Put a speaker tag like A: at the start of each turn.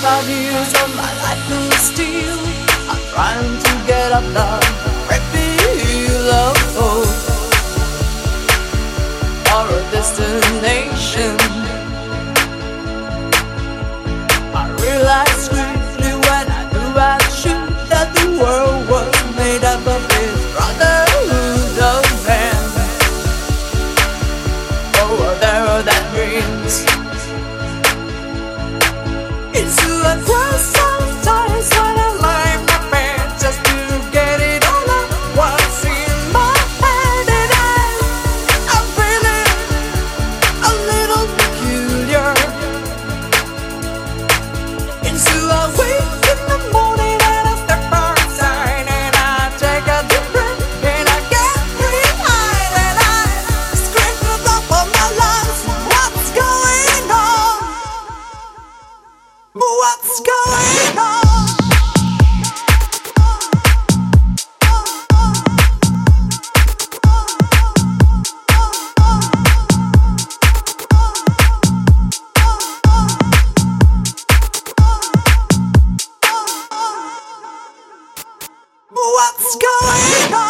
A: 25 years of my life to steal. I'm trying to get up the great feel of. Or a destination What's going on? What's going on?